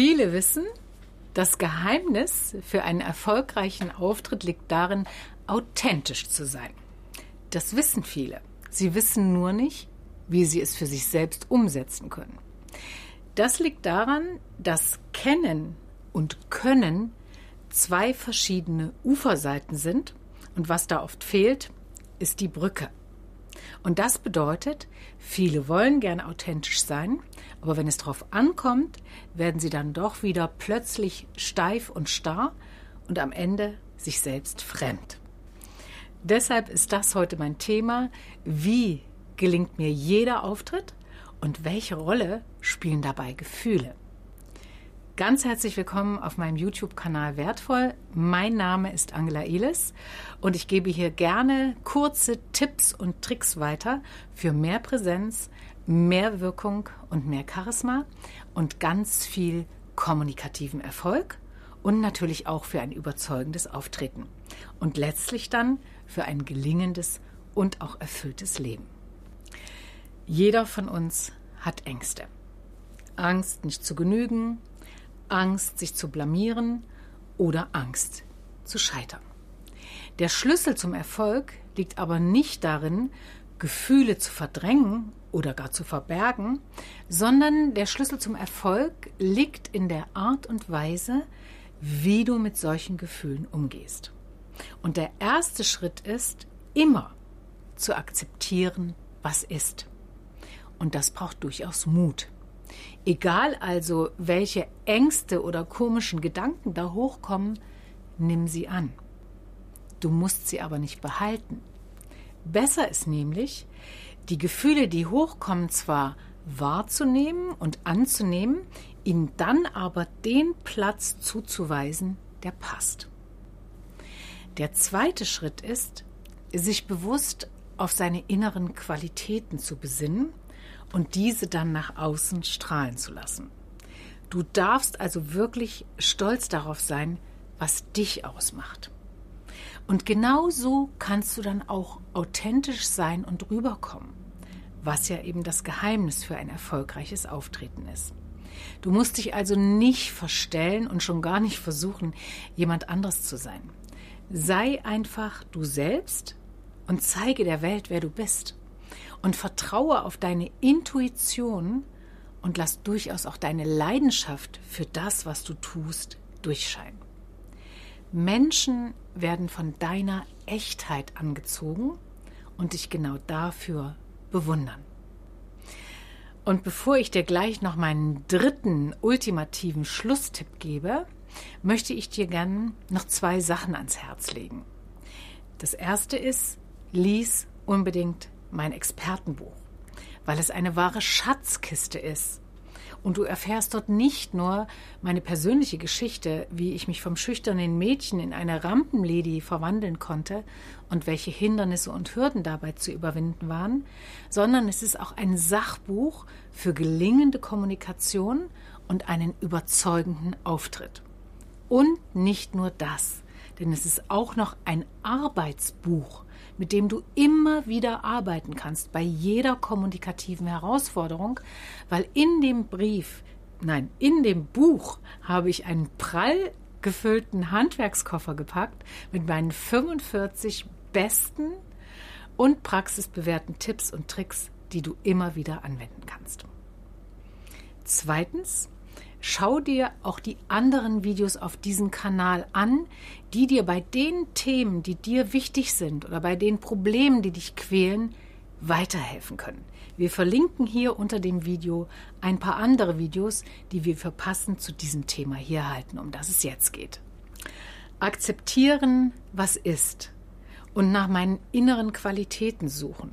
Viele wissen, das Geheimnis für einen erfolgreichen Auftritt liegt darin, authentisch zu sein. Das wissen viele. Sie wissen nur nicht, wie sie es für sich selbst umsetzen können. Das liegt daran, dass Kennen und Können zwei verschiedene Uferseiten sind und was da oft fehlt, ist die Brücke. Und das bedeutet, viele wollen gern authentisch sein, aber wenn es darauf ankommt, werden sie dann doch wieder plötzlich steif und starr und am Ende sich selbst fremd. Deshalb ist das heute mein Thema. Wie gelingt mir jeder Auftritt und welche Rolle spielen dabei Gefühle? Ganz herzlich willkommen auf meinem YouTube-Kanal Wertvoll. Mein Name ist Angela Elis und ich gebe hier gerne kurze Tipps und Tricks weiter für mehr Präsenz, mehr Wirkung und mehr Charisma und ganz viel kommunikativen Erfolg und natürlich auch für ein überzeugendes Auftreten und letztlich dann für ein gelingendes und auch erfülltes Leben. Jeder von uns hat Ängste. Angst, nicht zu genügen, Angst, sich zu blamieren oder Angst zu scheitern. Der Schlüssel zum Erfolg liegt aber nicht darin, Gefühle zu verdrängen oder gar zu verbergen, sondern der Schlüssel zum Erfolg liegt in der Art und Weise, wie du mit solchen Gefühlen umgehst. Und der erste Schritt ist, immer zu akzeptieren, was ist. Und das braucht durchaus Mut. Egal also, welche Ängste oder komischen Gedanken da hochkommen, nimm sie an. Du musst sie aber nicht behalten. Besser ist nämlich, die Gefühle, die hochkommen, zwar wahrzunehmen und anzunehmen, ihnen dann aber den Platz zuzuweisen, der passt. Der zweite Schritt ist, sich bewusst auf seine inneren Qualitäten zu besinnen und diese dann nach außen strahlen zu lassen. Du darfst also wirklich stolz darauf sein, was dich ausmacht. Und genau so kannst du dann auch authentisch sein und rüberkommen, was ja eben das Geheimnis für ein erfolgreiches Auftreten ist. Du musst dich also nicht verstellen und schon gar nicht versuchen, jemand anderes zu sein. Sei einfach du selbst und zeige der Welt, wer du bist und vertraue auf deine Intuition und lass durchaus auch deine Leidenschaft für das, was du tust, durchscheinen. Menschen werden von deiner Echtheit angezogen und dich genau dafür bewundern. Und bevor ich dir gleich noch meinen dritten ultimativen Schlusstipp gebe, möchte ich dir gern noch zwei Sachen ans Herz legen. Das erste ist, lies unbedingt mein Expertenbuch, weil es eine wahre Schatzkiste ist. Und du erfährst dort nicht nur meine persönliche Geschichte, wie ich mich vom schüchternen Mädchen in eine Rampenlady verwandeln konnte und welche Hindernisse und Hürden dabei zu überwinden waren, sondern es ist auch ein Sachbuch für gelingende Kommunikation und einen überzeugenden Auftritt. Und nicht nur das, denn es ist auch noch ein Arbeitsbuch mit dem du immer wieder arbeiten kannst bei jeder kommunikativen Herausforderung, weil in dem Brief, nein, in dem Buch habe ich einen prall gefüllten Handwerkskoffer gepackt mit meinen 45 besten und praxisbewährten Tipps und Tricks, die du immer wieder anwenden kannst. Zweitens, schau dir auch die anderen Videos auf diesem Kanal an, die dir bei den Themen, die dir wichtig sind oder bei den Problemen, die dich quälen, weiterhelfen können. Wir verlinken hier unter dem Video ein paar andere Videos, die wir für passend zu diesem Thema hier halten, um das es jetzt geht. Akzeptieren, was ist und nach meinen inneren Qualitäten suchen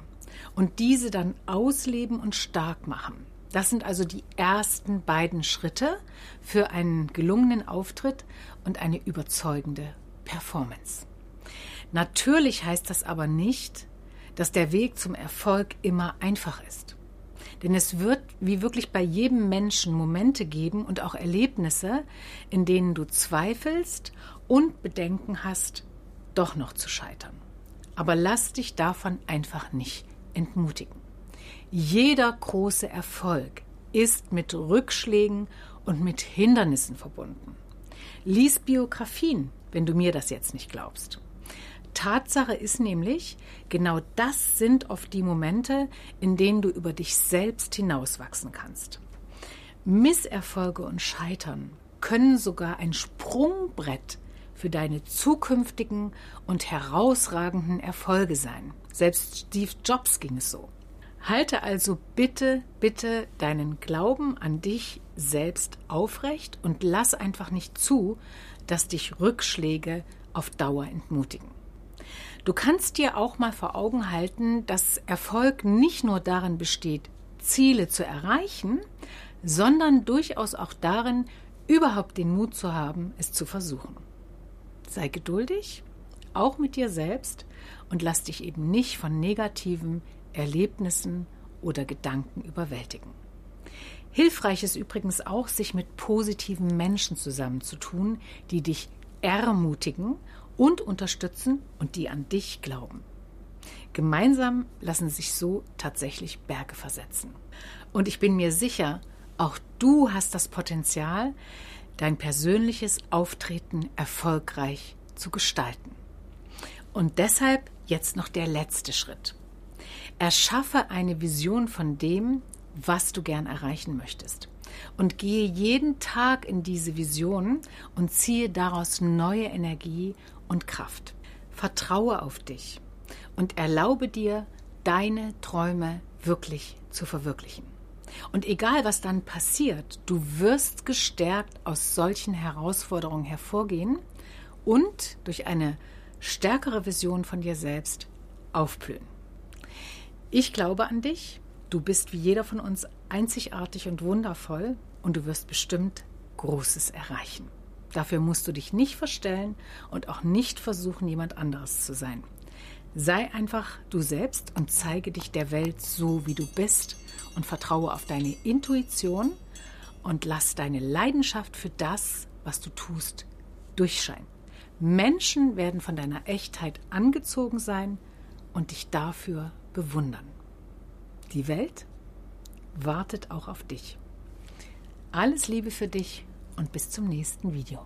und diese dann ausleben und stark machen. Das sind also die ersten beiden Schritte für einen gelungenen Auftritt und eine überzeugende Performance. Natürlich heißt das aber nicht, dass der Weg zum Erfolg immer einfach ist. Denn es wird, wie wirklich bei jedem Menschen, Momente geben und auch Erlebnisse, in denen du zweifelst und Bedenken hast, doch noch zu scheitern. Aber lass dich davon einfach nicht entmutigen. Jeder große Erfolg ist mit Rückschlägen und mit Hindernissen verbunden. Lies Biografien, wenn du mir das jetzt nicht glaubst. Tatsache ist nämlich, genau das sind oft die Momente, in denen du über dich selbst hinauswachsen kannst. Misserfolge und Scheitern können sogar ein Sprungbrett für deine zukünftigen und herausragenden Erfolge sein. Selbst Steve Jobs ging es so. Halte also bitte, bitte deinen Glauben an dich selbst aufrecht und lass einfach nicht zu, dass dich Rückschläge auf Dauer entmutigen. Du kannst dir auch mal vor Augen halten, dass Erfolg nicht nur darin besteht, Ziele zu erreichen, sondern durchaus auch darin, überhaupt den Mut zu haben, es zu versuchen. Sei geduldig, auch mit dir selbst, und lass dich eben nicht von negativen Erlebnissen oder Gedanken überwältigen. Hilfreich ist übrigens auch, sich mit positiven Menschen zusammenzutun, die dich ermutigen und unterstützen und die an dich glauben. Gemeinsam lassen sich so tatsächlich Berge versetzen. Und ich bin mir sicher, auch du hast das Potenzial, dein persönliches Auftreten erfolgreich zu gestalten. Und deshalb jetzt noch der letzte Schritt. Erschaffe eine Vision von dem, was du gern erreichen möchtest. Und gehe jeden Tag in diese Vision und ziehe daraus neue Energie und Kraft. Vertraue auf dich und erlaube dir, deine Träume wirklich zu verwirklichen. Und egal, was dann passiert, du wirst gestärkt aus solchen Herausforderungen hervorgehen und durch eine stärkere Vision von dir selbst aufblühen. Ich glaube an dich, du bist wie jeder von uns einzigartig und wundervoll und du wirst bestimmt Großes erreichen. Dafür musst du dich nicht verstellen und auch nicht versuchen, jemand anderes zu sein. Sei einfach du selbst und zeige dich der Welt so, wie du bist und vertraue auf deine Intuition und lass deine Leidenschaft für das, was du tust, durchscheinen. Menschen werden von deiner Echtheit angezogen sein und dich dafür bewundern. Die Welt wartet auch auf dich. Alles Liebe für dich und bis zum nächsten Video.